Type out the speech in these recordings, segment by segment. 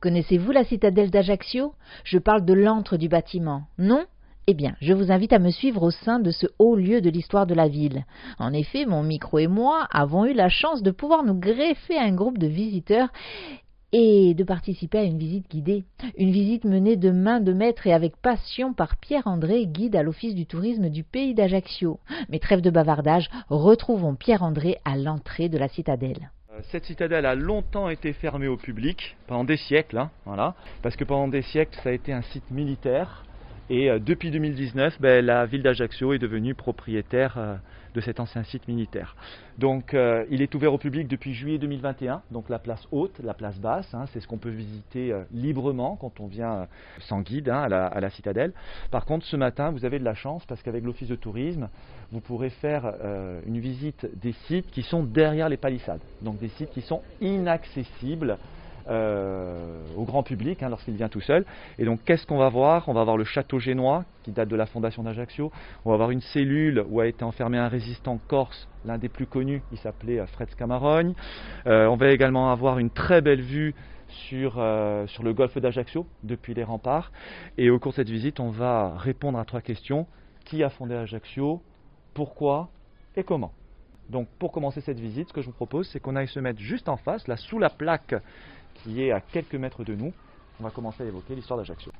Connaissez-vous la citadelle d'Ajaccio? Je parle de l'antre du bâtiment. Non? Eh bien, je vous invite à me suivre au sein de ce haut lieu de l'histoire de la ville. En effet, mon micro et moi avons eu la chance de pouvoir nous greffer un groupe de visiteurs et de participer à une visite guidée. Une visite menée de main de maître et avec passion par Pierre-André, guide à l'Office du tourisme du pays d'Ajaccio. Mais trêve de bavardage, retrouvons Pierre-André à l'entrée de la citadelle. Euh, cette citadelle a longtemps été fermée au public, pendant des siècles, hein, voilà, parce que pendant des siècles ça a été un site militaire, et euh, depuis 2019, ben, la ville d'Ajaccio est devenue propriétaire euh, de cet ancien site militaire. Donc euh, il est ouvert au public depuis juillet 2021, donc la place haute, la place basse, hein, c'est ce qu'on peut visiter librement quand on vient sans guide hein, à, la, citadelle. Par contre, ce matin, vous avez de la chance parce qu'avec l'office de tourisme, vous pourrez faire une visite des sites qui sont derrière les palissades, donc des sites qui sont inaccessibles euh, au grand public hein, lorsqu'il vient tout seul. Et donc qu'est-ce qu'on va voir? On va voir le château génois qui date de la fondation d'Ajaccio. On va voir une cellule où a été enfermé un résistant corse, l'un des plus connus, il s'appelait euh, Fred Scamarogne. Euh, on va également avoir une très belle vue sur, sur le golfe d'Ajaccio depuis les remparts. Et au cours de cette visite, on va répondre à trois questions. Qui a fondé Ajaccio? Pourquoi? Et comment? Donc pour commencer cette visite, ce que je vous propose, c'est qu'on aille se mettre juste en face, là sous la plaque qui est à quelques mètres de nous. On va commencer à évoquer l'histoire d'Ajaccio.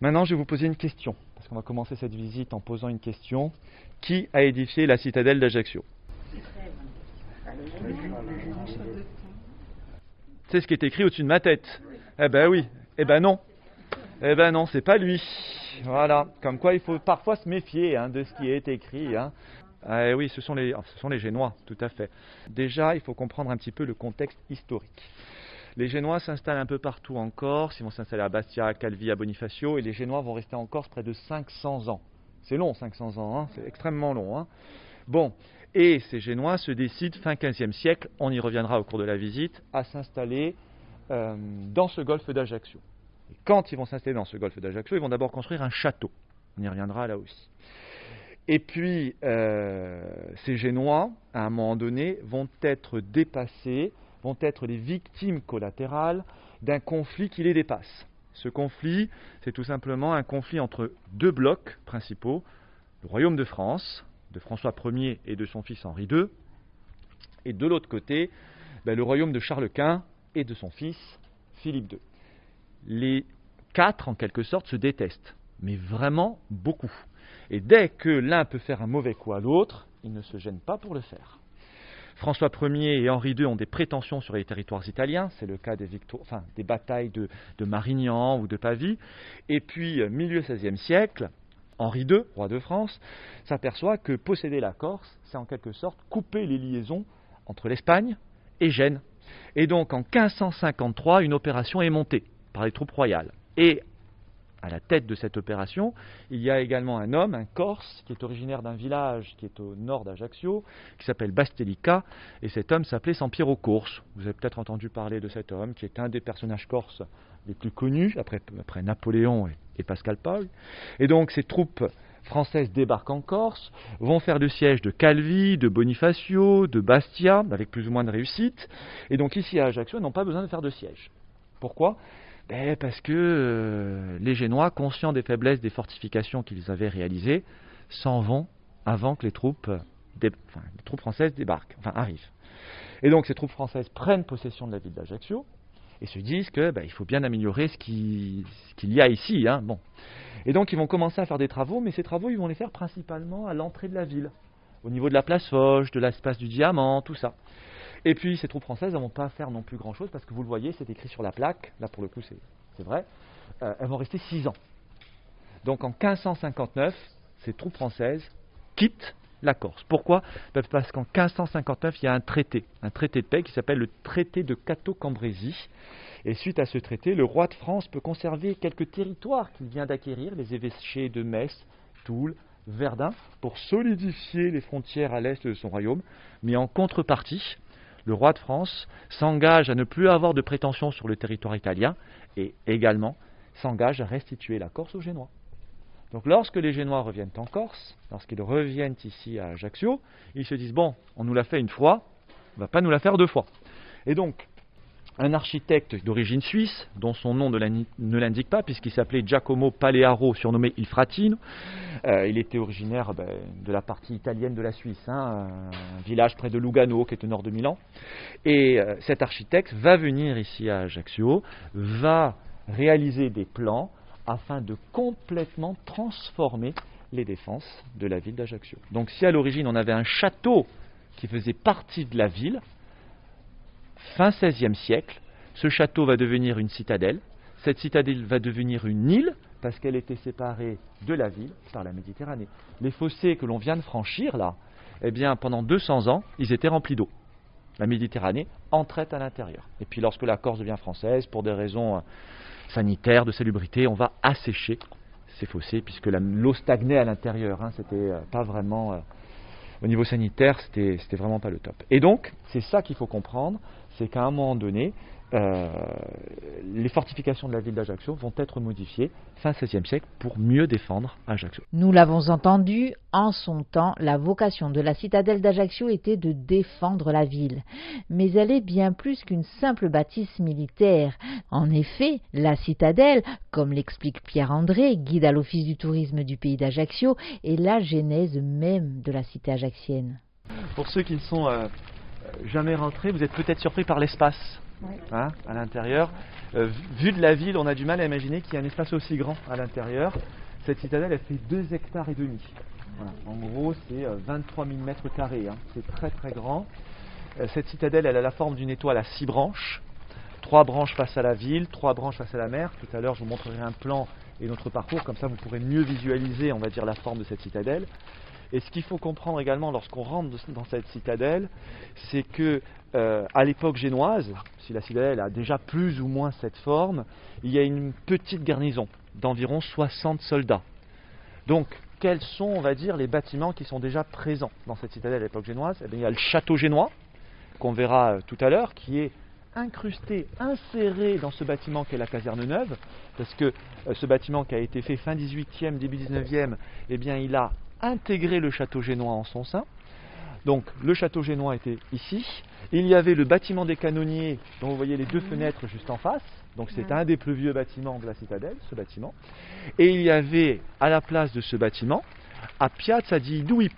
Maintenant, je vais vous poser une question, parce qu'on va commencer cette visite en posant une question. Qui a édifié la citadelle d'Ajaccio? C'est ce qui est écrit au-dessus de ma tête. Eh ben oui, eh ben non. Eh ben non, c'est pas lui. Voilà, comme quoi il faut parfois se méfier hein, de ce qui est écrit. Hein. Ah, oui, ce sont, les, Génois, tout à fait. Déjà, il faut comprendre un petit peu le contexte historique. Les Génois s'installent un peu partout en Corse, ils vont s'installer à Bastia, à Calvi, à Bonifacio, et les Génois vont rester en Corse près de 500 ans. C'est long, 500 ans, hein, c'est extrêmement long. Hein. Bon, et ces Génois se décident, fin 15e siècle, on y reviendra au cours de la visite, à s'installer euh, dans ce golfe d'Ajaccio. Quand ils vont s'installer dans ce golfe d'Ajaccio, ils vont d'abord construire un château. On y reviendra là aussi. Et puis, euh, ces Génois, à un moment donné, vont être dépassés, vont être les victimes collatérales d'un conflit qui les dépasse. Ce conflit, c'est tout simplement un conflit entre deux blocs principaux, le royaume de France, de François Ier et de son fils Henri II, et de l'autre côté, ben, le royaume de Charles Quint et de son fils Philippe II. Les quatre, en quelque sorte, se détestent, mais vraiment beaucoup. Et dès que l'un peut faire un mauvais coup à l'autre, il ne se gêne pas pour le faire. François Ier et Henri II ont des prétentions sur les territoires italiens, c'est le cas des, batailles de, Marignan ou de Pavie. Et puis, euh, milieu XVIe siècle, Henri II, roi de France, s'aperçoit que posséder la Corse, c'est en quelque sorte couper les liaisons entre l'Espagne et Gênes. Et donc en 1553, une opération est montée par les troupes royales. À la tête de cette opération, il y a également un homme, un Corse, qui est originaire d'un village qui est au nord d'Ajaccio, qui s'appelle Bastelica, et cet homme s'appelait Sampiero Corse. Vous avez peut-être entendu parler de cet homme, qui est un des personnages corses les plus connus, après, Napoléon et, Pascal Paul. Et donc ces troupes françaises débarquent en Corse, vont faire le siège de Calvi, de Bonifacio, de Bastia, avec plus ou moins de réussite, et donc ici à Ajaccio, n'ont pas besoin de faire de siège. Pourquoi? Parce que euh, les Génois, conscients des faiblesses des fortifications qu'ils avaient réalisées, s'en vont avant que les troupes, les troupes françaises débarquent, enfin arrivent. Et donc ces troupes françaises prennent possession de la ville d'Ajaccio et se disent que ben, il faut bien améliorer ce qu'il y a ici. Hein, bon. Et donc ils vont commencer à faire des travaux, mais ces travaux ils vont les faire principalement à l'entrée de la ville, au niveau de la place Foch, de l'espace du Diamant, tout ça. Et puis ces troupes françaises ne vont pas faire non plus grand-chose, parce que vous le voyez, c'est écrit sur la plaque, là pour le coup c'est vrai, euh, elles vont rester six ans. Donc en 1559, ces troupes françaises quittent la Corse. Pourquoi? Ben, Parce qu'en 1559, il y a un traité, un traité de paix qui s'appelle le traité de Cateau-Cambrésis. Et suite à ce traité, le roi de France peut conserver quelques territoires qu'il vient d'acquérir, les évêchés de Metz, Toul, Verdun, pour solidifier les frontières à l'est de son royaume. Mais en contrepartie, le roi de France s'engage à ne plus avoir de prétention sur le territoire italien et également s'engage à restituer la Corse aux Génois. Donc lorsque les Génois reviennent en Corse, lorsqu'ils reviennent ici à Ajaccio, ils se disent bon, on nous l'a fait une fois, On va pas nous la faire deux fois. Et donc, un architecte d'origine suisse, dont son nom ne l'indique pas, puisqu'il s'appelait Giacomo Palearo, surnommé Il Fratino. Euh, il était originaire ben, de la partie italienne de la Suisse, hein, un village près de Lugano, qui est au nord de Milan. Et euh, cet architecte va venir ici à Ajaccio, va réaliser des plans afin de complètement transformer les défenses de la ville d'Ajaccio. Donc si à l'origine on avait un château qui faisait partie de la ville, fin XVIe siècle, ce château va devenir une citadelle. Cette citadelle va devenir une île parce qu'elle était séparée de la ville par la Méditerranée. Les fossés que l'on vient de franchir là, eh bien pendant 200 ans, ils étaient remplis d'eau. La Méditerranée entrait à l'intérieur. Et puis lorsque la Corse devient française, pour des raisons euh, sanitaires, de salubrité, on va assécher ces fossés puisque l'eau stagnait à l'intérieur. Hein, c'était euh, pas vraiment euh, au niveau sanitaire, c'était, c'était vraiment pas le top. Et donc, c'est ça qu'il faut comprendre, c'est qu'à un moment donné, euh, les fortifications de la ville d'Ajaccio vont être modifiées fin XVIe siècle pour mieux défendre Ajaccio. Nous l'avons entendu, en son temps, la vocation de la citadelle d'Ajaccio était de défendre la ville. Mais elle est bien plus qu'une simple bâtisse militaire. En effet, la citadelle, comme l'explique Pierre-André, guide à l'office du tourisme du pays d'Ajaccio, est la genèse même de la cité ajaxienne. Pour ceux qui ne sont euh, jamais rentrés, vous êtes peut-être surpris par l'espace Hein, à l'intérieur. Euh, vu de la ville, on a du mal à imaginer qu'il y a un espace aussi grand à l'intérieur. Cette citadelle, elle fait 2 hectares et demi. En gros, c'est 23 euh, 000 mètres carrés. Hein. C'est très très grand. Euh, cette citadelle, elle a la forme d'une étoile à 6 branches. Trois branches face à la ville, trois branches face à la mer. Tout à l'heure, je vous montrerai un plan et notre parcours, comme ça vous pourrez mieux visualiser, on va dire, la forme de cette citadelle. Et ce qu'il faut comprendre également lorsqu'on rentre dans cette citadelle, c'est que euh, à l'époque génoise, si la citadelle a déjà plus ou moins cette forme, il y a une petite garnison d'environ 60 soldats. Donc, quels sont, on va dire, les bâtiments qui sont déjà présents dans cette citadelle à l'époque génoise? Eh bien, Il y a le château génois, qu'on verra euh, tout à l'heure, qui est incrusté, inséré dans ce bâtiment qu'est la caserne neuve, parce que euh, ce bâtiment qui a été fait fin 18e, début 19e, eh bien, il a intégré le château génois en son sein. Donc le château génois était ici. Il y avait le bâtiment des canonniers, dont vous voyez les deux fenêtres juste en face. Donc c'est un des plus vieux bâtiments de la citadelle, ce bâtiment. Et il y avait à la place de ce bâtiment, à Piazza di Due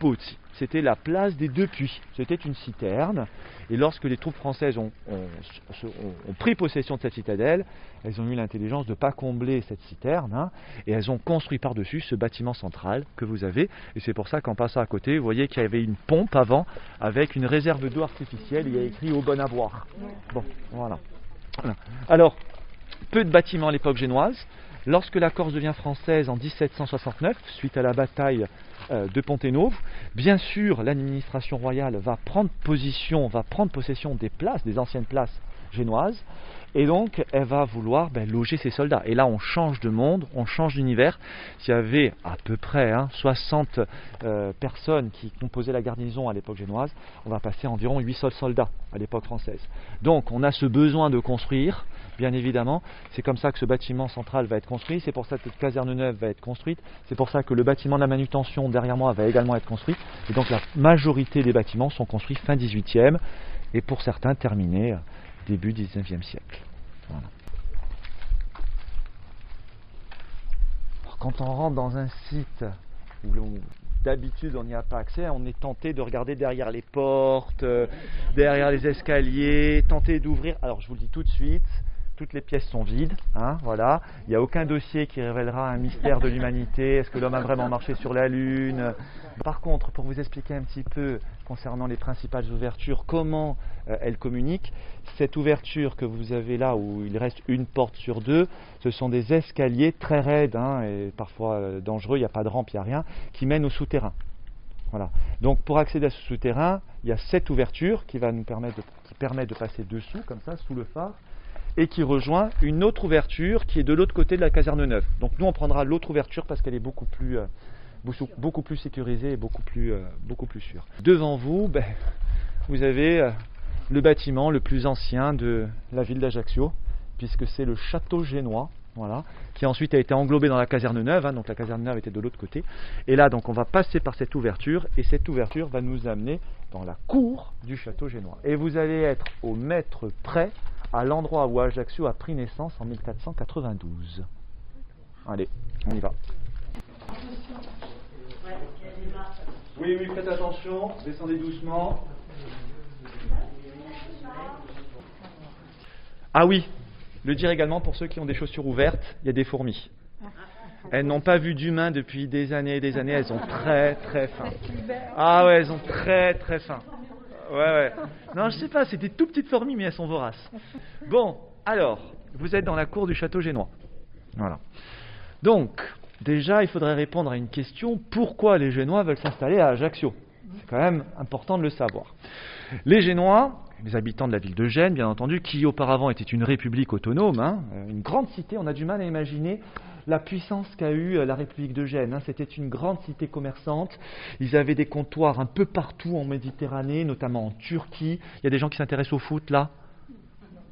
c'était la place des deux puits. C'était une citerne. Et lorsque les troupes françaises ont, pris possession de cette citadelle, elles ont eu l'intelligence de ne pas combler cette citerne. Hein, et elles ont construit par-dessus ce bâtiment central que vous avez. Et c'est pour ça qu'en passant à côté, vous voyez qu'il y avait une pompe avant avec une réserve d'eau artificielle. Il y a écrit au bon à boire. Bon, voilà. Alors, peu de bâtiments à l'époque génoise. Lorsque la Corse devient française en 1769, suite à la bataille de Ponténove, bien sûr, l'administration royale va prendre position, va prendre possession des places, des anciennes places génoises, et donc, elle va vouloir ben, loger ses soldats. Et là, on change de monde, on change d'univers. S'il y avait à peu près 60 hein, euh, personnes qui composaient la garnison à l'époque génoise, on va passer à environ 800 soldats à l'époque française. Donc, on a ce besoin de construire, bien évidemment. C'est comme ça que ce bâtiment central va être construit. C'est pour ça que cette caserne neuve va être construite. C'est pour ça que le bâtiment de la manutention derrière moi va également être construit. Et donc, la majorité des bâtiments sont construits fin 18e et pour certains terminés début 19e siècle. quand on rentre dans un site où d'habitude on n'y a pas accès, on est tenté de regarder derrière les portes, euh, derrière les escaliers, tenter d'ouvrir. Alors je vous le dis tout de suite, toutes les pièces sont vides, hein, voilà. Il n'y a aucun dossier qui révélera un mystère de l'humanité. Est-ce que l'homme a vraiment marché sur la Lune? Par contre, pour vous expliquer un petit peu concernant les principales ouvertures, comment euh, elles communiquent, cette ouverture que vous avez là, où il reste une porte sur deux, ce sont des escaliers très raides hein, et parfois euh, dangereux, il n'y a pas de rampe, il n'y a rien, qui mènent au souterrain. Voilà. Donc pour accéder à ce souterrain, il y a cette ouverture qui va nous permettre qui permet de passer dessous, comme ça, sous le phare et qui rejoint une autre ouverture qui est de l'autre côté de la caserne neuve. Donc nous on prendra l'autre ouverture parce qu'elle est beaucoup plus, euh, beaucoup plus sécurisée et beaucoup plus, euh, beaucoup plus sûre. Devant vous, ben, vous avez euh, le bâtiment le plus ancien de la ville d'Ajaccio, puisque c'est le château génois voilà, qui ensuite a été englobée dans la caserne neuve, hein, donc la caserne neuve était de l'autre côté. Et là, donc, on va passer par cette ouverture, et cette ouverture va nous amener dans la cour du château génois. Et vous allez être au mètre près à l'endroit où Ajaccio a pris naissance en 1492. Allez, on y va. Oui, oui, faites attention, descendez doucement. Ah oui, le dire également pour ceux qui ont des chaussures ouvertes, il y a des fourmis. Elles n'ont pas vu d'humain depuis des années et des années, elles ont très très faim. Ah ouais, elles ont très très faim. Ouais, ouais. Non, je sais pas, c'est des tout petites fourmis, mais elles sont voraces. Bon, alors, vous êtes dans la cour du château génois. Voilà. Donc, déjà, il faudrait répondre à une question pourquoi les Génois veulent s'installer à Ajaccio? C'est quand même important de le savoir. Les Génois, les habitants de la ville de Gênes, bien entendu, qui auparavant était une république autonome, hein, une grande cité, on a du mal à imaginer la puissance qu'a eue euh, la République de Gênes. Hein. C'était une grande cité commerçante. Ils avaient des comptoirs un peu partout en Méditerranée, notamment en Turquie. Il y a des gens qui s'intéressent au foot là?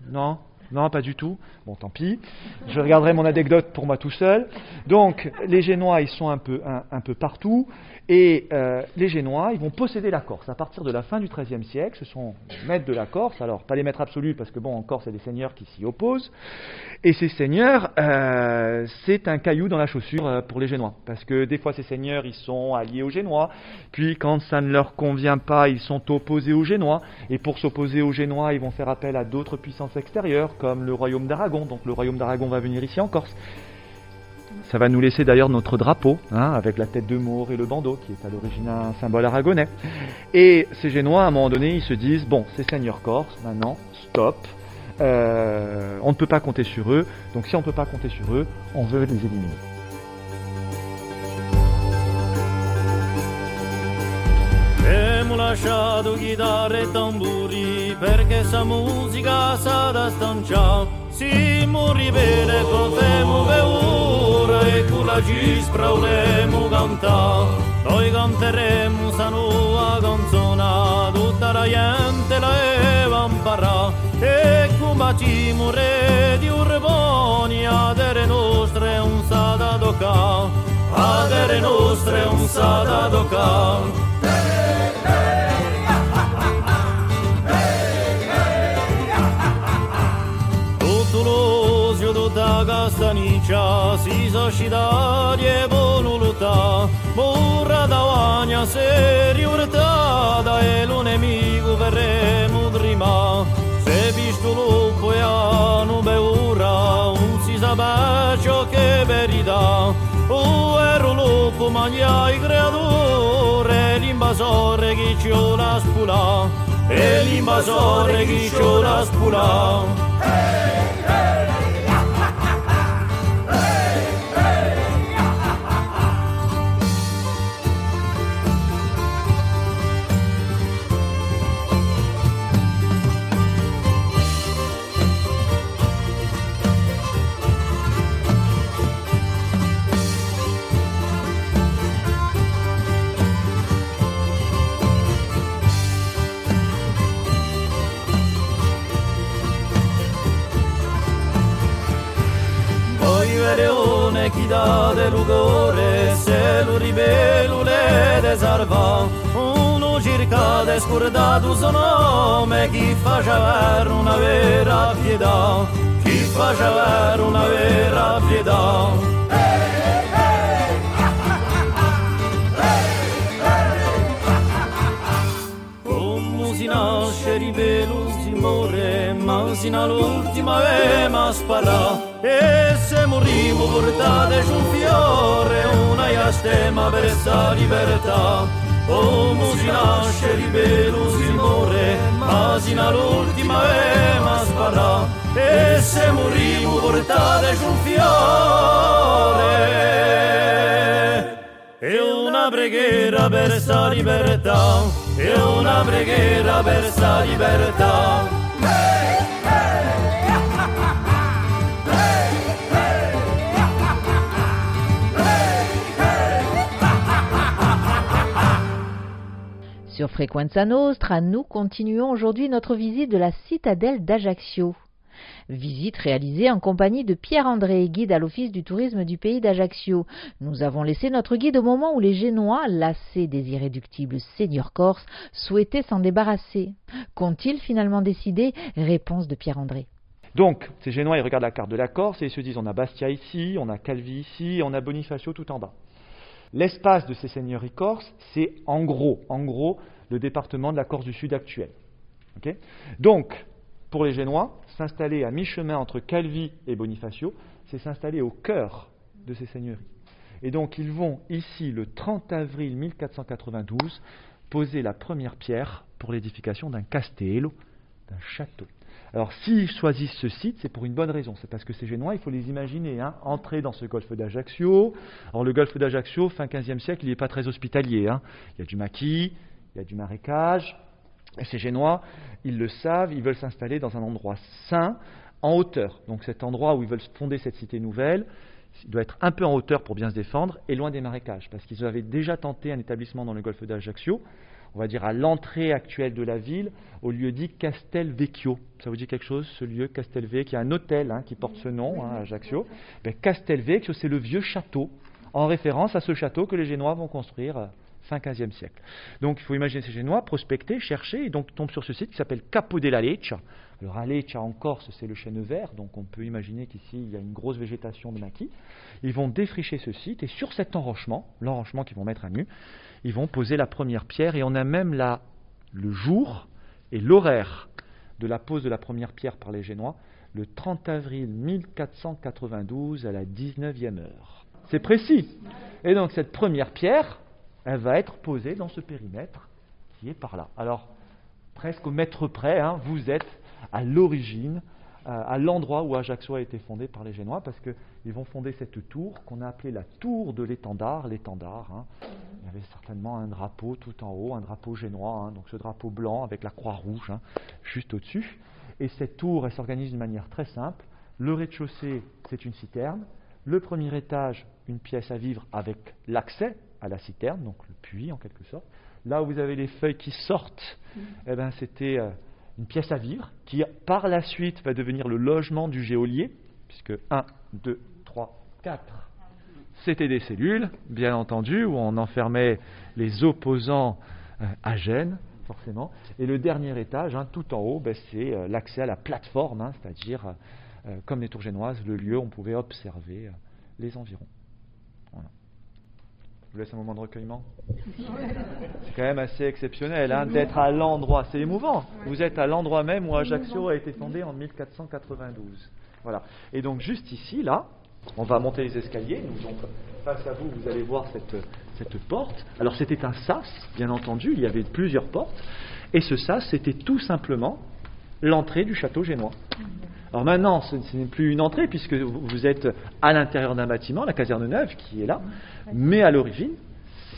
Non? Non, pas du tout. Bon, tant pis. Je regarderai mon anecdote pour moi tout seul. Donc, les Génois, ils sont un peu, un peu partout. Et euh, les Génois, ils vont posséder la Corse à partir de la fin du XIIIe siècle. Ce sont les maîtres de la Corse. Alors, pas les maîtres absolus, parce que bon, en Corse, il y a des seigneurs qui s'y opposent. Et ces seigneurs, euh, c'est un caillou dans la chaussure euh, pour les Génois. Parce que des fois, ces seigneurs, ils sont alliés aux Génois. Puis, quand ça ne leur convient pas, ils sont opposés aux Génois. Et pour s'opposer aux Génois, ils vont faire appel à d'autres puissances extérieures, comme le royaume d'Aragon. Donc, le royaume d'Aragon va venir ici en Corse. Ça va nous laisser d'ailleurs notre drapeau, hein, avec la tête de Maure et le bandeau, qui est à l'origine un symbole aragonais. Et ces Génois, à un moment donné, ils se disent, bon, c'est Seigneur Corse, maintenant, stop, euh, on ne peut pas compter sur eux, donc si on ne peut pas compter sur eux, on veut les éliminer. Lasciato chitarre e tamburi perché sa musica sa da stanciare. Si morri bene potemo ora e con la cispra volemo cantare. Noi canteremo sa nuova canzone, tutta la gente la eva imparare. E come ci muore di urboni, a dere nostre un sa da toccare. A dere nostre un sa da toccare. Ciccia si società di buonulità Burra da guagna seriurtà Da lo nemico verremo drima Se visto lupo e anu beura Un si sabacio che berida. O ero lupo maglia i creatore L'invasore che ci ora spulà E l'invasore che ci ora spulà hey! corrida de lugore Se l'uribelule desarvò. Uno circa descordato suo nome Chi faceva era una vera pietà. Chi faceva era una vera pietà. Hey! Sino all'ultima vema spara e se morimo portate su un fiore una iastema per sta libertà. Come si nasce libero si muore ma sino all'ultima vema spara e se morimo portate su un fiore e una preghiera per sta libertà. E una preghiera per sta libertà Sur Frequenza Nostra, nous continuons aujourd'hui notre visite de la citadelle d'Ajaccio. Visite réalisée en compagnie de Pierre-André, guide à l'Office du tourisme du pays d'Ajaccio. Nous avons laissé notre guide au moment où les Génois, lassés des irréductibles seigneurs corses, souhaitaient s'en débarrasser. Qu'ont-ils finalement décidé? Réponse de Pierre-André. Donc, ces Génois, ils regardent la carte de la Corse et ils se disent on a Bastia ici, on a Calvi ici, on a Bonifacio tout en bas. L'espace de ces seigneuries corses, c'est en gros, le département de la Corse du Sud actuel. Donc, pour les Génois, s'installer à mi-chemin entre Calvi et Bonifacio, c'est s'installer au cœur de ces seigneuries. Et donc, ils vont ici, le 30 avril 1492, poser la première pierre pour l'édification d'un castello, d'un château. Alors, s'ils choisissent ce site, c'est pour une bonne raison. C'est parce que ces Génois, il faut les imaginer, hein, entrer dans ce golfe d'Ajaccio. Alors, le golfe d'Ajaccio, fin 15e siècle, il n'est pas très hospitalier. Hein. Il y a du maquis, il y a du marécage. Ces Génois, ils le savent, ils veulent s'installer dans un endroit sain, en hauteur. Donc, cet endroit où ils veulent fonder cette cité nouvelle, il doit être un peu en hauteur pour bien se défendre et loin des marécages. Parce qu'ils avaient déjà tenté un établissement dans le golfe d'Ajaccio on va dire, à l'entrée actuelle de la ville, au lieu dit Castelvecchio. Ça vous dit quelque chose, ce lieu Castelvecchio, y a un hôtel hein, qui porte ce nom hein, à Ajaccio. Ben, Castelvecchio, c'est le vieux château, en référence à ce château que les Génois vont construire euh, fin 15e siècle. Donc il faut imaginer ces Génois prospecter, chercher, et donc tombent sur ce site qui s'appelle Capo della Leccia. Alors à Leccia en Corse, c'est le chêne vert, donc on peut imaginer qu'ici il y a une grosse végétation de maquis. Ils vont défricher ce site, et sur cet enrochement, l'enrochement qu'ils vont mettre à nu, ils vont poser la première pierre et on a même là le jour et l'horaire de la pose de la première pierre par les Génois, le 30 avril 1492 à la 19e heure. C'est précis. Et donc cette première pierre, elle va être posée dans ce périmètre qui est par là. Alors, presque au mètre près, hein, vous êtes à l'origine euh, à l'endroit où Ajaccio a été fondé par les Génois, parce qu'ils vont fonder cette tour qu'on a appelée la tour de l'étendard. L'étendard, hein. il y avait certainement un drapeau tout en haut, un drapeau génois, hein. donc ce drapeau blanc avec la croix rouge juste au-dessus. Et cette tour, elle s'organise d'une manière très simple. Le rez-de-chaussée, c'est une citerne. Le premier étage, une pièce à vivre avec l'accès à la citerne, donc le puits en quelque sorte. Là où vous avez les feuilles qui sortent, eh ben, c'était euh, une pièce à vivre, qui par la suite va devenir le logement du géolier, puisque 1, 2, 3, 4, c'était des cellules, bien entendu, où on enfermait les opposants euh, à Gênes, forcément. Et le dernier étage, hein, tout en haut, ben, c'est euh, l'accès à la plateforme, hein, c'est-à-dire, euh, comme les tours génoises, le lieu où on pouvait observer les environs. Je vous laisse un moment de recueillement. C'est quand même assez exceptionnel hein, d'être à l'endroit. C'est émouvant. Vous êtes à l'endroit même où Ajaccio a été fondé en 1492. Voilà. Et donc juste ici, là, on va monter les escaliers. donc, face à vous, vous allez voir cette, cette porte. Alors c'était un sas, bien entendu. Il y avait plusieurs portes. Et ce sas, c'était tout simplement l'entrée du château génois. Alors maintenant, ce, n'est plus une entrée puisque vous êtes à l'intérieur d'un bâtiment, la caserne neuve qui est là, mais à l'origine,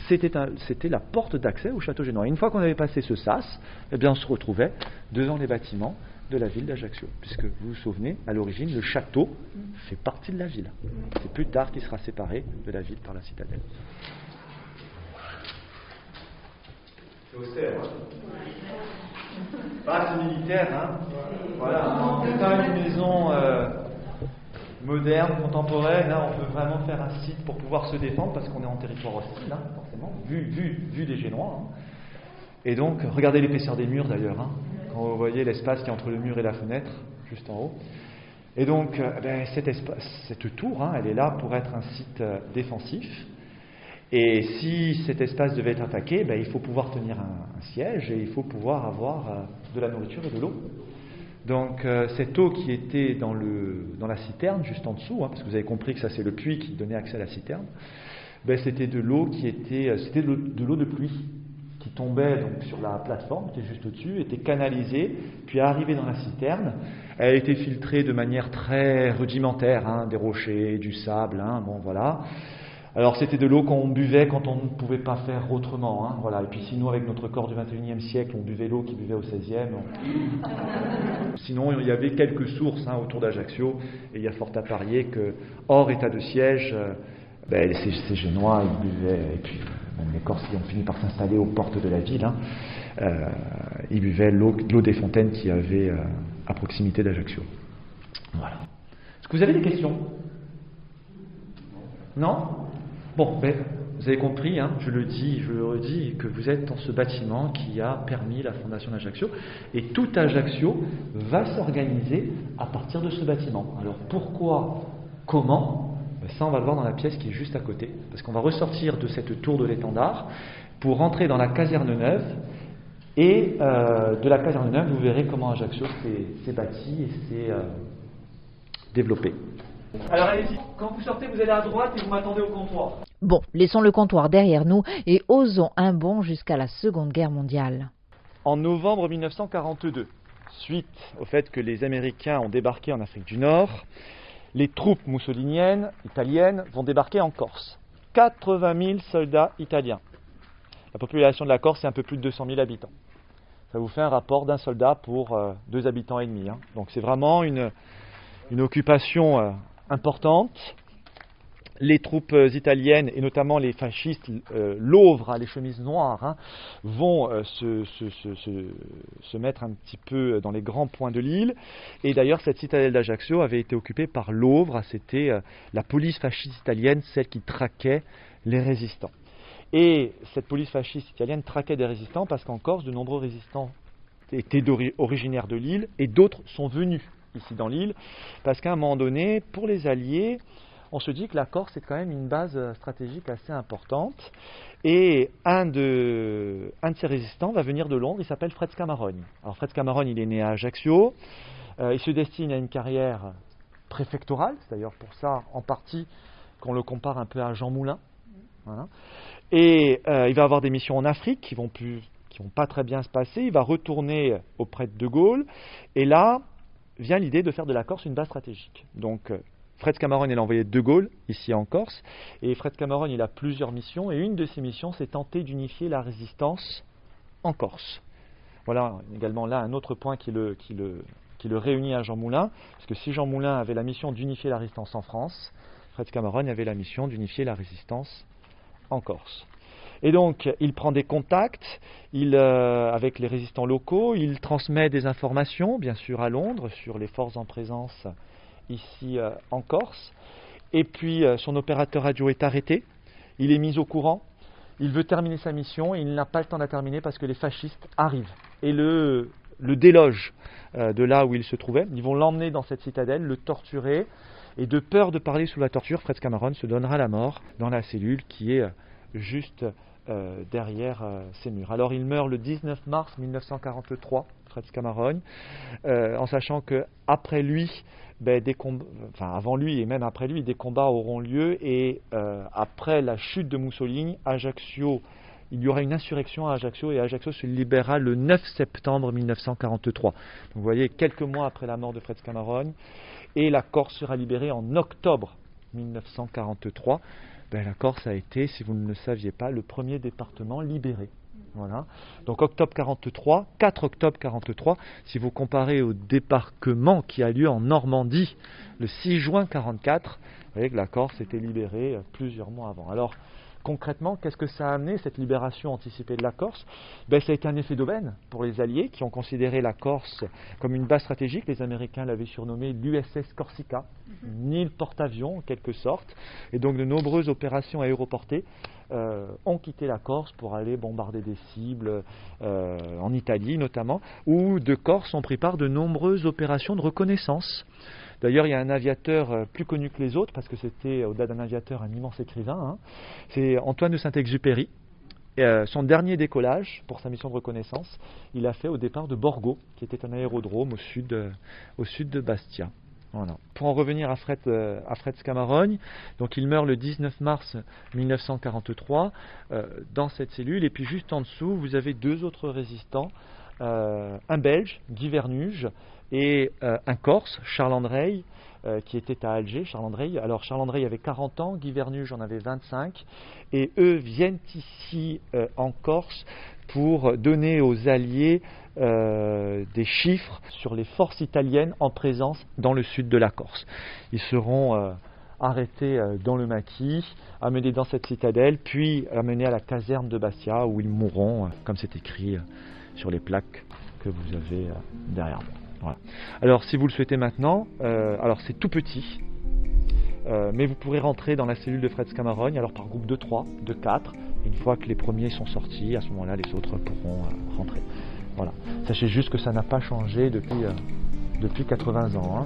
c'était, la porte d'accès au château génois. une fois qu'on avait passé ce sas, eh bien, on se retrouvait devant les bâtiments de la ville d'Ajaccio, puisque vous vous souvenez, à l'origine, le château fait partie de la ville. C'est plus tard qu'il sera séparé de la ville par la citadelle. C'est austère. Base militaire, hein Voilà, c'est pas une maison euh, moderne, contemporaine. Hein. on peut vraiment faire un site pour pouvoir se défendre parce qu'on est en territoire hostile, hein, forcément, vu, vu, vu des Génois. Hein. Et donc, regardez l'épaisseur des murs d'ailleurs, hein, quand vous voyez l'espace qui est entre le mur et la fenêtre, juste en haut. Et donc, euh, ben, cette tour, elle est là pour être un site euh, défensif et si cet espace devait être attaqué, ben, il faut pouvoir tenir un, siège et il faut pouvoir avoir euh, de la nourriture et de l'eau. Donc euh, cette eau qui était dans, la citerne, juste en dessous, hein, parce que vous avez compris que ça c'est le puits qui donnait accès à la citerne, ben, c'était euh, de l'eau de pluie qui tombait sur la plateforme qui est juste au-dessus, était canalisée, puis arrivée dans la citerne. Elle a été filtrée de manière très rudimentaire, hein, des rochers, du sable, hein, bon voilà. Alors c'était de l'eau qu'on buvait quand on ne pouvait pas faire autrement. Hein, voilà. Et puis sinon, avec notre corps du 21e siècle, on buvait l'eau qui buvait au 16e. Sinon, il y avait quelques sources hein, autour d'Ajaccio, et il y a fort à parier que, hors état de siège, euh, ben, ces, Génois, ils buvaient, et puis même les Corses qui ont fini par s'installer aux portes de la ville, hein, euh, ils buvaient l'eau des fontaines qu'il y avait euh, à proximité d'Ajaccio. Voilà. Est-ce que vous avez des questions? Non? Bon, ben, vous avez compris, hein, je le dis, je le redis, que vous êtes dans ce bâtiment qui a permis la fondation d'Ajaccio. Et tout Ajaccio va s'organiser à partir de ce bâtiment. Alors pourquoi Comment? Ben, Ça, on va le voir dans la pièce qui est juste à côté. Parce qu'on va ressortir de cette tour de l'étendard pour rentrer dans la caserne neuve. Et euh, de la caserne neuve, vous verrez comment Ajaccio s'est bâti et s'est euh, développé. Alors allez-y, quand vous sortez, vous allez à droite et vous m'attendez au comptoir. Bon, laissons le comptoir derrière nous et osons un bond jusqu'à la Seconde Guerre mondiale. En novembre 1942, suite au fait que les Américains ont débarqué en Afrique du Nord, les troupes mussoliniennes, italiennes, vont débarquer en Corse. 80 000 soldats italiens. La population de la Corse, c'est un peu plus de 200 000 habitants. Ça vous fait un rapport d'un soldat pour euh, deux habitants et demi. Hein. Donc c'est vraiment une, une occupation euh, Les troupes euh, italiennes, et notamment les fascistes, euh, l'ouvre, hein, les chemises noires, hein, vont euh, se, mettre un petit peu dans les grands points de l'île. Et d'ailleurs, cette citadelle d'Ajaccio avait été occupée par l'ouvre, c'était la police fasciste italienne, celle qui traquait les résistants. Et cette police fasciste italienne traquait des résistants parce qu'en Corse, de nombreux résistants étaient originaires de l'île et d'autres sont venus ici dans l'île, parce qu'à un moment donné, pour les Alliés, on se dit que la Corse est quand même une base stratégique assez importante. Et un de, ces résistants va venir de Londres, il s'appelle Fred Scamarogne. Alors Fred Scamarogne, il est né à Ajaccio, euh, il se destine à une carrière préfectorale, c'est d'ailleurs pour ça en partie qu'on le compare un peu à Jean Moulin. Et euh, il va avoir des missions en Afrique qui vont vont pas très bien se passer. Il va retourner auprès de De Gaulle. Et là, vient l'idée de faire de la Corse une base stratégique. Donc euh, Fred Cameron est l'envoyé de Gaulle, ici en Corse, et Fred Cameron a plusieurs missions, et une de ses missions c'est tenter d'unifier la résistance en Corse. Voilà également là un autre point qui le, qui le, qui le réunit à Jean Moulin, parce que si Jean Moulin avait la mission d'unifier la résistance en France, Fred Cameron avait la mission d'unifier la résistance en Corse. Et donc, il prend des contacts euh, avec les résistants locaux, il transmet des informations, bien sûr, à Londres, sur les forces en présence ici euh, en Corse. Et puis, euh, son opérateur radio est arrêté, il est mis au courant, il veut terminer sa mission et il n'a pas le temps de la terminer parce que les fascistes arrivent et le, le délogent de là où il se trouvait. Ils vont l'emmener dans cette citadelle, le torturer. Et de peur de parler sous la torture, Fred Cameron se donnera la mort dans la cellule qui est juste euh, derrière euh, ces murs. Alors il meurt le 19 mars 1943, Fred Scamarogne, euh, en sachant que après lui, ben, avant lui et même après lui, des combats auront lieu et après la chute de Mussolini, Ajaccio il y aura une insurrection à Ajaccio et Ajaccio se libérera le 9 septembre 1943. Donc, vous voyez, quelques mois après la mort de Fred Scamarogne, et la Corse sera libérée en octobre 1943 ben, la Corse a été, si vous ne le saviez pas, le premier département libéré. Voilà. Donc octobre 43, 4 octobre 43, si vous comparez au débarquement qui a lieu en Normandie le 6 juin 44, vous voyez que la Corse était libérée euh, plusieurs mois avant. Alors concrètement, qu'est-ce que ça a amené, cette libération anticipée de la Corse? Ben, Ça a été un effet d'aubaine pour les Alliés qui ont considéré la Corse comme une base stratégique. Les Américains l'avaient surnommée l'USS Corsica, une île porte-avions en quelque sorte. Et donc de nombreuses opérations aéroportées euh, ont quitté la Corse pour aller bombarder des cibles euh, en Italie notamment, où de Corse ont pris part de nombreuses opérations de reconnaissance. D'ailleurs, il y a un aviateur euh, plus connu que les autres, parce que c'était, au-delà d'un aviateur, un immense écrivain. Hein. C'est Antoine de Saint-Exupéry. Euh, son dernier décollage pour sa mission de reconnaissance, il a fait au départ de Borgo, qui était un aérodrome au sud, euh, de Bastia. Pour en revenir à Fred, à Scamarogne, il meurt le 19 mars 1943 dans cette cellule, et puis juste en dessous, vous avez deux autres résistants, un Belge, Guy Vernuge, et euh, un Corse, Charles André, euh, qui était à Alger, Charles André. Alors Charles André avait 40 ans, Guy Vernuge en avait 25, et eux viennent ici euh, en Corse pour donner aux Alliés des chiffres sur les forces italiennes en présence dans le sud de la Corse. Ils seront arrêtés dans le maquis, amenés dans cette citadelle, puis amenés à la caserne de Bastia où ils mourront, comme c'est écrit sur les plaques que vous avez derrière moi. Alors si vous le souhaitez maintenant, euh, alors c'est tout petit, euh, mais vous pourrez rentrer dans la cellule de Fred Scamarogne, alors par groupe de 3, de 4. Une fois que les premiers sont sortis, à ce moment-là, les autres pourront euh, rentrer. Voilà. Sachez juste que ça n'a pas changé depuis, depuis 80 ans. Hein.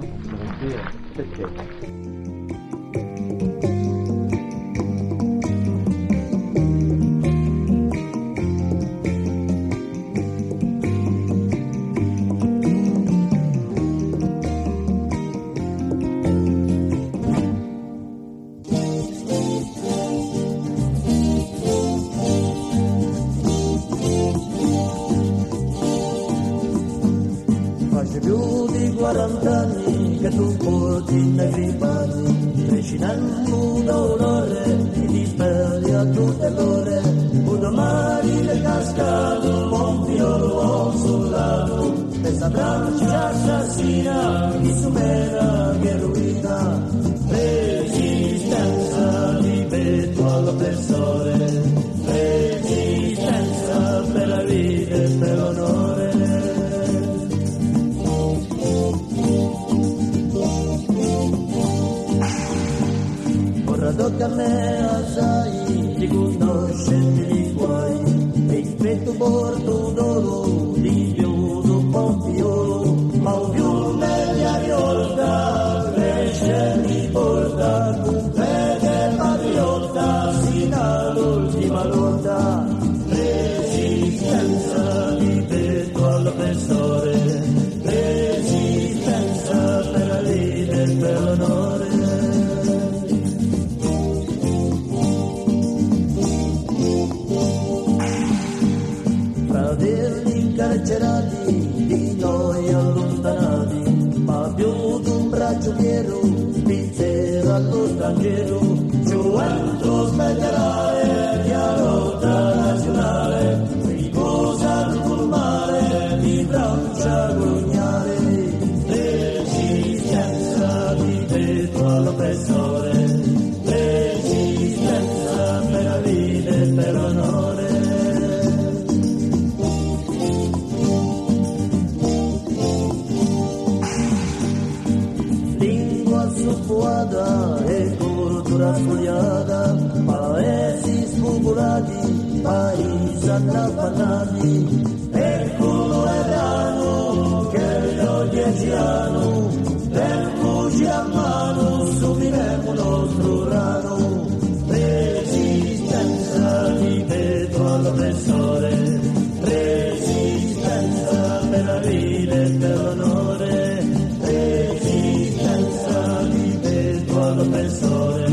Mano, subiremo il nostro rano, resistenza di vetro all'oppressore, resistenza per la vita e per l'onore, resistenza di vetro all'oppressore,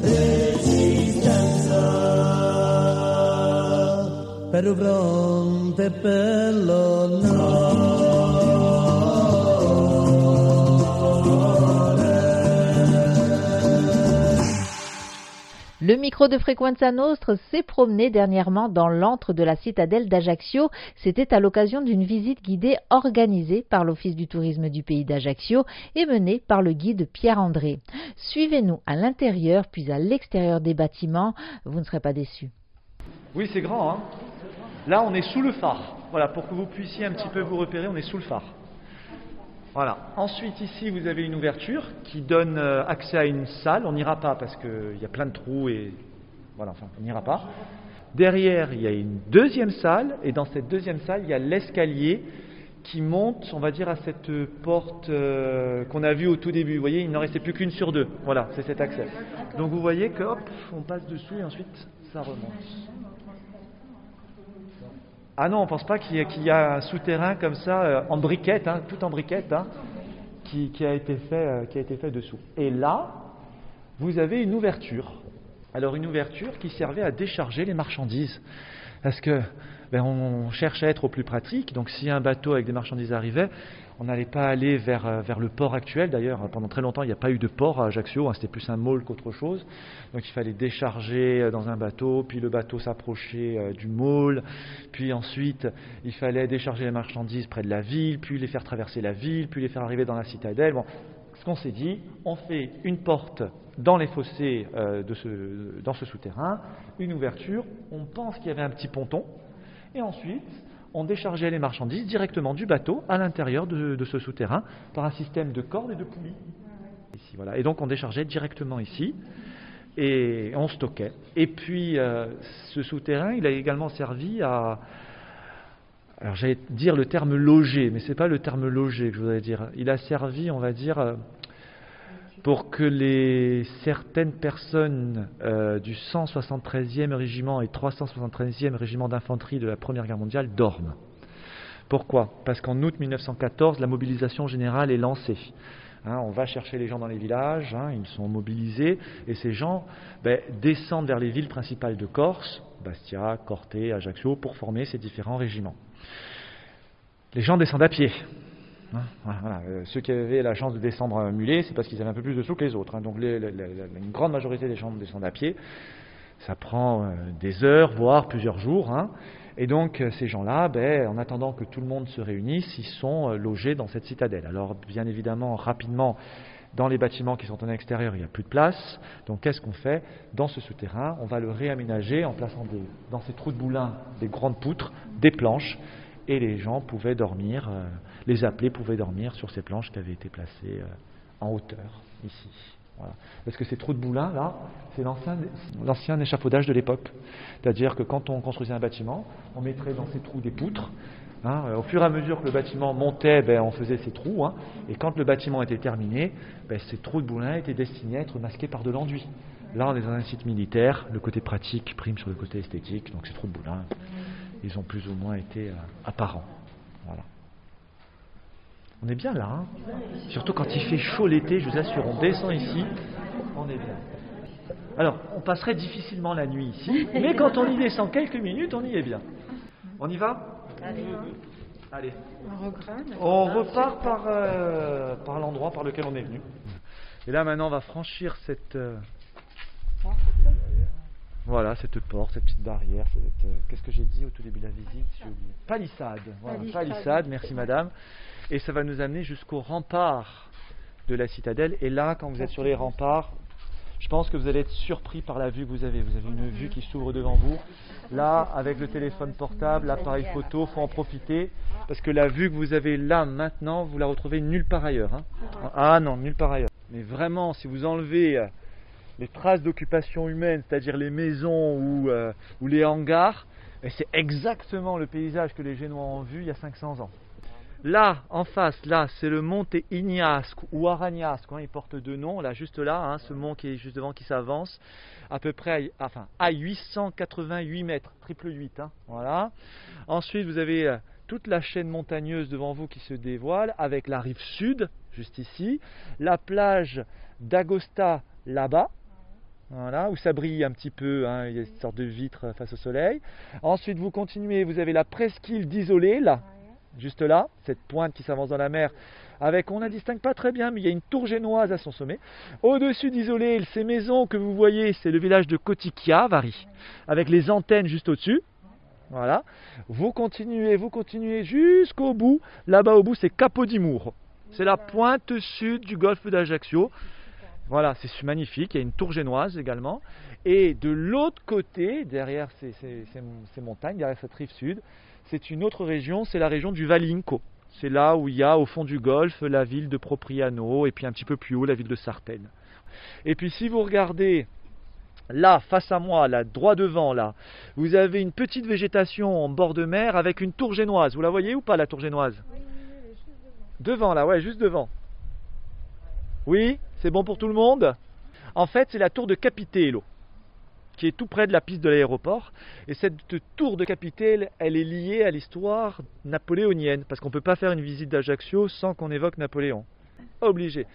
resistenza per il fronte e per l'onore. Le micro de Frequenza Nostre s'est promené dernièrement dans l'antre de la citadelle d'Ajaccio. C'était à l'occasion d'une visite guidée organisée par l'Office du tourisme du pays d'Ajaccio et menée par le guide Pierre-André. Suivez-nous à l'intérieur puis à l'extérieur des bâtiments, vous ne serez pas déçus. Oui, c'est grand. Hein Là, on est sous le phare. Voilà, pour que vous puissiez un petit peu vous repérer, on est sous le phare. Voilà. Ensuite, ici, vous avez une ouverture qui donne euh, accès à une salle. On n'ira pas parce qu'il y a plein de trous et voilà, enfin, on n'ira pas. Derrière, il y a une deuxième salle et dans cette deuxième salle, il y a l'escalier qui monte, on va dire, à cette porte euh, qu'on a vue au tout début. Vous voyez, il n'en restait plus qu'une sur deux. Voilà, c'est cet accès. Donc vous voyez que hop, on passe dessous et ensuite ça remonte. Ah non, on ne pense pas qu'il y, qu'il y a un souterrain comme ça, euh, en briquette, hein, tout en briquette, hein, qui, qui a été fait, euh, qui a été fait dessous. Et là, vous avez une ouverture. Alors une ouverture qui servait à décharger les marchandises. Parce que ben, on cherche à être au plus pratique. Donc si un bateau avec des marchandises arrivait, on n'allait pas aller vers, euh, vers le port actuel. D'ailleurs, pendant très longtemps, il n'y a pas eu de port à Ajaccio. hein, C'était plus un môle qu'autre chose. Donc il fallait décharger euh, dans un bateau, puis le bateau s'approchait euh, du môle, puis ensuite il fallait décharger les marchandises près de la ville, puis les faire traverser la ville, puis les faire arriver dans la citadelle. Bon, ce qu'on s'est dit, on fait une porte dans les fossés euh, de ce, dans ce souterrain, une ouverture, on pense qu'il y avait un petit ponton, et ensuite on déchargeait les marchandises directement du bateau à l'intérieur de, ce souterrain par un système de cordes et de poulies. Et donc on déchargeait directement ici et on stockait. Et puis euh, ce souterrain, il a également servi à, alors j'allais dire le terme loger, mais c'est pas le terme loger que je voudrais dire. Il a servi, on va dire, euh, pour que les certaines personnes euh, du 173e régiment et 373e régiment d'infanterie de la Première Guerre mondiale dorment. Pourquoi? Parce qu'en août 1914, la mobilisation générale est lancée. Hein, on va chercher les gens dans les villages, hein, ils sont mobilisés, et ces gens ben, descendent vers les villes principales de Corse, Bastia, Corté, Ajaccio, pour former ces différents régiments. Les gens descendent à pied. Hein, euh, ceux qui avaient la chance de descendre à mulet, c'est parce qu'ils avaient un peu plus de sous que les autres. donc les, une grande majorité des gens descendent à pied. Ça prend euh, des heures, voire plusieurs jours. Et donc euh, ces gens-là, ben, en attendant que tout le monde se réunisse, ils sont logés dans cette citadelle. Alors bien évidemment, rapidement, dans les bâtiments qui sont en extérieur, il n'y a plus de place. Donc qu'est-ce qu'on fait Dans ce souterrain, on va le réaménager en plaçant dans ces trous de boulins des grandes poutres, des planches, et les gens pouvaient dormir, euh, les appelés pouvaient dormir sur ces planches qui avaient été placées en hauteur, ici. Parce que ces trous de boulins, là, c'est l'ancien échafaudage de l'époque. C'est-à-dire que quand on construisait un bâtiment, on mettrait dans ces trous des poutres. Hein. au fur et à mesure que le bâtiment montait, ben, on faisait ces trous. Hein. et quand le bâtiment était terminé, ben, ces trous de boulins étaient destinés à être masqués par de l'enduit. Là, on est dans un site militaire, le côté pratique prime sur le côté esthétique, donc ces trous de boulins, ils ont plus ou moins été euh, apparents. Voilà. On est bien là, hein surtout quand il fait chaud l'été, je vous assure, on descend ici, on est bien. Alors, on passerait difficilement la nuit ici, mais quand on y descend quelques minutes, on y est bien. On y va? Allez. On repart par, euh, par l'endroit par lequel on est venu. Et là, maintenant, on va franchir cette. Euh, voilà, cette porte, cette petite barrière. Euh, qu'est-ce que j'ai dit au tout début de la visite? Palissade. Voilà, palissade, merci madame et ça va nous amener jusqu'au rempart de la citadelle. Et là, quand vous êtes sur les remparts, je pense que vous allez être surpris par la vue que vous avez. Vous avez une vue qui s'ouvre devant vous. Là, avec le téléphone portable, l'appareil photo, faut en profiter parce que la vue que vous avez là maintenant, vous la retrouvez nulle part ailleurs. Hein. Ah non, nulle part ailleurs. Mais vraiment, si vous enlevez euh, les traces d'occupation humaine, c'est-à-dire les maisons ou, euh, les hangars, c'est exactement le paysage que les Génois ont vu il y a 500 ans. Là, en face, là, c'est le monte Ignasque ou Aragnasque. Hein, il porte deux noms. Là, juste là, hein, ce mont qui est juste devant, qui s'avance, à peu près, à, enfin, à 888 mètres, triple 8. Hein, voilà. Ensuite, vous avez euh, toute la chaîne montagneuse devant vous qui se dévoile, avec la rive sud, juste ici, la plage d'Agosta là-bas, voilà, où ça brille un petit peu, hein, il y a une sorte de vitre face au soleil. Ensuite, vous continuez, vous avez la presqu'île d'Isolé, là, juste là, cette pointe qui s'avance dans la mer, avec, on ne distingue pas très bien, mais il y a une tour génoise à son sommet. Au-dessus d'Isolé, ces maisons que vous voyez, c'est le village de Kotikia, Vari, avec les antennes juste au-dessus. Voilà. Vous continuez, vous continuez jusqu'au bout. Là-bas au bout, c'est Capodimour. C'est la pointe sud du golfe d'Ajaccio. Voilà, c'est magnifique. Il y a une tour génoise également. Et de l'autre côté, derrière ces, ces, montagnes, derrière cette rive sud, c'est une autre région, c'est la région du Valinco. C'est là où il y a au fond du golfe la ville de Propriano et puis un petit peu plus haut la ville de Sartène. Et puis si vous regardez là face à moi, là droit devant là, vous avez une petite végétation en bord de mer avec une tour génoise. Vous la voyez ou pas la tour génoise? Oui, Devant là, ouais, juste devant. Oui, c'est bon pour tout le monde En fait, c'est la tour de Capitello qui est tout près de la piste de l'aéroport. Et cette tour de capitale, elle est liée à l'histoire napoléonienne, parce qu'on ne peut pas faire une visite d'Ajaccio sans qu'on évoque Napoléon. Obligé.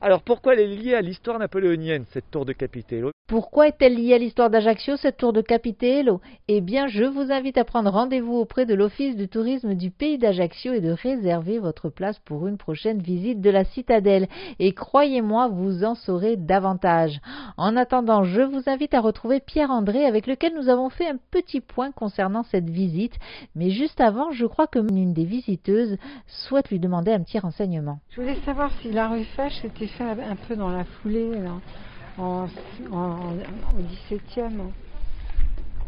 Alors pourquoi elle est liée à l'histoire napoléonienne, cette tour de Capitello Pourquoi est-elle liée à l'histoire d'Ajaccio, cette tour de Capitello Eh bien, je vous invite à prendre rendez-vous auprès de l'Office du tourisme du pays d'Ajaccio et de réserver votre place pour une prochaine visite de la citadelle. Et croyez-moi, vous en saurez davantage. En attendant, je vous invite à retrouver Pierre-André avec lequel nous avons fait un petit point concernant cette visite. Mais juste avant, je crois que une des visiteuses souhaite lui demander un petit renseignement. Je voulais savoir si la rue Fèche était fait un peu dans la foulée, en, au 17e.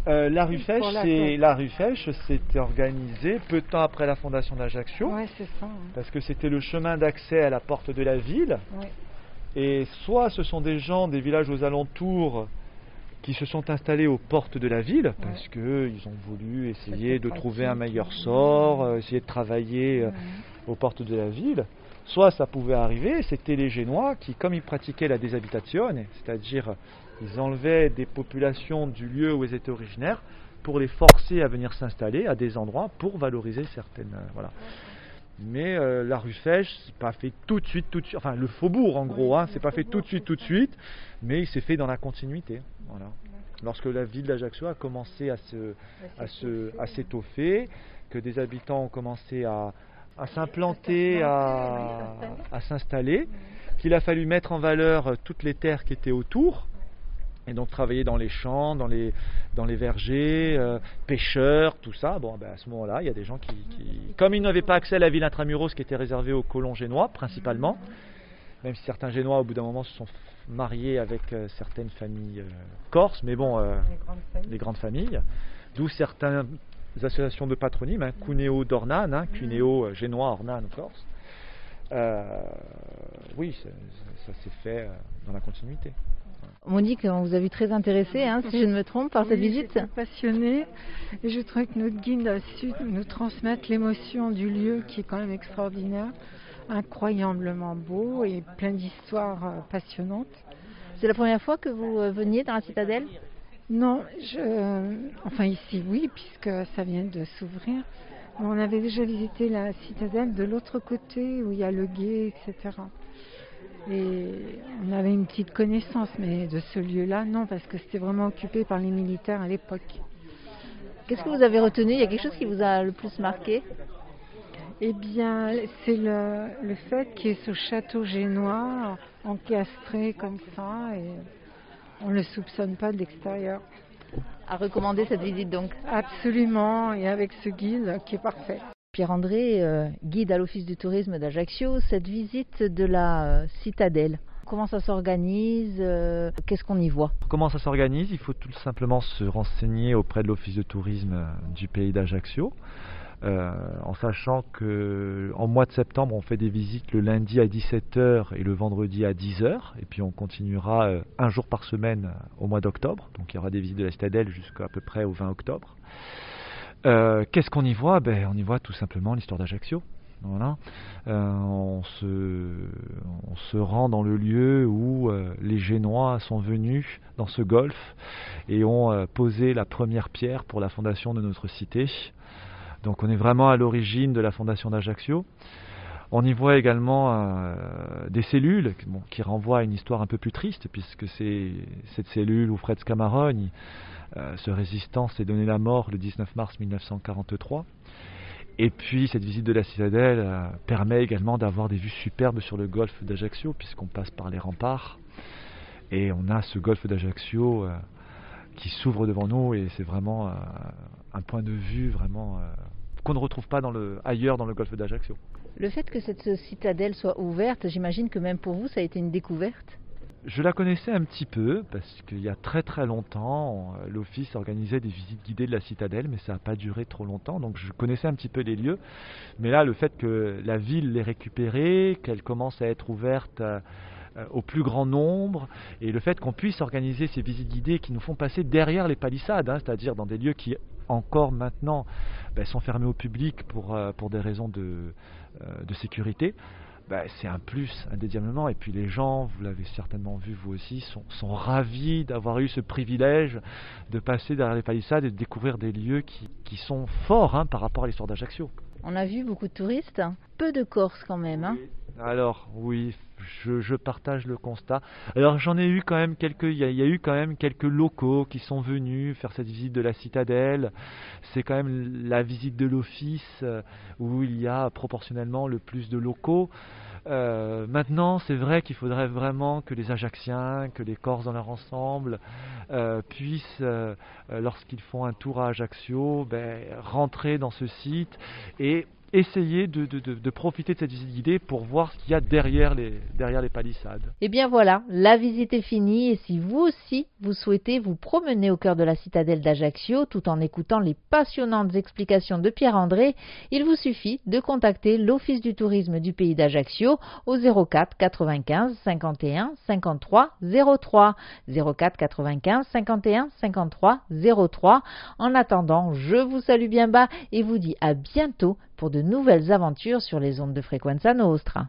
Euh, la rue Fèche, c'est la rue Fèche, c'était organisé peu de temps après la fondation d'Ajaccio, Ouais, c'est ça. hein. parce que c'était le chemin d'accès à la porte de la ville. Ouais. Et soit ce sont des gens des villages aux alentours qui se sont installés aux portes de la ville parce qu'ils ont voulu essayer de trouver un meilleur sort, euh, essayer de travailler euh, aux portes de la ville. Soit ça pouvait arriver, c'était les Génois qui, comme ils pratiquaient la déshabitazione, c'est-à-dire ils enlevaient des populations du lieu où ils étaient originaires pour les forcer à venir s'installer à des endroits pour valoriser certaines. euh, voilà. Mais euh, la rue Fèche, c'est pas fait tout de suite, tout de suite. Enfin, le faubourg en gros, hein, c'est pas fait tout de suite, tout de suite, mais il s'est fait dans la continuité. Voilà. Lorsque la ville d'Ajaccio a commencé à se, à se, à s'étoffer, que des habitants ont commencé à, à s'implanter, à, à s'installer, qu'il a fallu mettre en valeur euh, toutes les terres qui étaient autour, et donc travailler dans les champs, dans les, dans les vergers, euh, pêcheurs, tout ça. Bon, ben, à ce moment-là, il y a des gens qui, qui- Comme ils n'avaient pas accès à la ville intramuros qui était réservée aux colons génois, principalement, même si certains génois, au bout d'un moment, se sont mariés avec euh, certaines familles euh, corses, mais bon, Les grandes familles. d'où certaines associations de patronymes, hein, Cuneo d'Ornane, hein, Cuneo euh, génois, Ornane corse. Euh, oui, ça, ça- ça s'est fait euh, dans la continuité. Monique, on vous a vu très intéressée, hein, si je ne me trompe, par cette visite. passionnée et je trouvais que notre guide a su nous transmettre l'émotion du lieu qui est quand même extraordinaire, incroyablement beau et plein d'histoires euh, passionnantes. C'est la première fois que vous veniez dans la citadelle? Non, je, enfin ici oui, puisque ça vient de s'ouvrir. On avait déjà visité la citadelle de l'autre côté où il y a le guet, etc. Et on avait une petite connaissance, mais de ce lieu-là, non, parce que c'était vraiment occupé par les militaires à l'époque. Qu'est-ce que vous avez retenu? Il y a quelque chose qui vous a le plus marqué? Eh bien, c'est le, le fait qu'il y ait ce château génois encastré comme ça, et on ne le soupçonne pas de l'extérieur. À recommander cette visite donc. Absolument, et avec ce guide qui est parfait. Pierre-André, euh, guide à l'Office du tourisme d'Ajaccio, cette visite de la euh, citadelle, comment ça s'organise euh, Qu'est-ce qu'on y voit? Comment ça s'organise? Il faut tout simplement se renseigner auprès de l'office de tourisme du pays d'Ajaccio, euh, en sachant que en mois de septembre, on fait des visites le lundi à 17h et le vendredi à 10h, et puis on continuera euh, un jour par semaine euh, au mois d'octobre. Donc il y aura des visites de la citadelle jusqu'à peu près au 20 octobre. Qu'est-ce qu'on y voit? Ben, On y voit tout simplement l'histoire d'Ajaccio. Voilà. On, se, on se rend dans le lieu où les Génois sont venus dans ce golfe et ont posé la première pierre pour la fondation de notre cité. Donc on est vraiment à l'origine de la fondation d'Ajaccio. On y voit également euh, des cellules qui- renvoient à une histoire un peu plus triste, puisque c'est cette cellule où Fred Scamarogne, euh, ce résistant, s'est donné la mort le 19 mars 1943. Et puis cette visite de la citadelle euh, permet également d'avoir des vues superbes sur le golfe d'Ajaccio, puisqu'on passe par les remparts. Et on a ce golfe d'Ajaccio euh, qui s'ouvre devant nous, et c'est vraiment euh, un point de vue vraiment euh, qu'on ne retrouve pas dans le, ailleurs dans le golfe d'Ajaccio. Le fait que cette citadelle soit ouverte, j'imagine que même pour vous, ça a été une découverte? Je la connaissais un petit peu parce qu'il y a très très longtemps, euh, l'office organisait des visites guidées de la citadelle, mais ça n'a pas duré trop longtemps, donc je connaissais un petit peu les lieux. Mais là, le fait que la ville l'ait récupérée, qu'elle commence à être ouverte euh, au plus grand nombre, et le fait qu'on puisse organiser ces visites guidées qui nous font passer derrière les palissades, hein, c'est-à-dire dans des lieux qui encore maintenant ben, sont fermés au public pour, euh, des raisons de, euh, sécurité. Ben, c'est un plus indéniablement et puis les gens, vous l'avez certainement vu vous aussi, sont, ravis d'avoir eu ce privilège de passer derrière les palissades et de découvrir des lieux qui, qui sont forts hein, par rapport à l'histoire d'Ajaccio. On a vu beaucoup de touristes, peu de Corses quand même. Hein. Alors oui, je, partage le constat. Alors j'en ai eu quand même quelques, il y, a- il y a eu quand même quelques locaux qui sont venus faire cette visite de la citadelle. C'est quand même la visite de l'office euh, où il y a proportionnellement le plus de locaux. Euh, maintenant, c'est vrai qu'il faudrait vraiment que les Ajacciens, que les Corses dans leur ensemble, euh, puissent, euh, lorsqu'ils font un tour à Ajaccio, ben, rentrer dans ce site et essayez de, de, de, de profiter de cette visite guidée pour voir ce qu'il y a derrière les, derrière les palissades. Et Eh bien voilà, la visite est finie et si vous aussi vous souhaitez vous promener au cœur de la citadelle d'Ajaccio tout en écoutant les passionnantes explications de Pierre-André, il vous suffit de contacter l'Office du tourisme du pays d'Ajaccio au 04 95 51 53 03 04 95 51 53 03. En attendant, je vous salue bien bas et vous dis à bientôt pour de nouvelles aventures sur les ondes de Frequenza Nostra.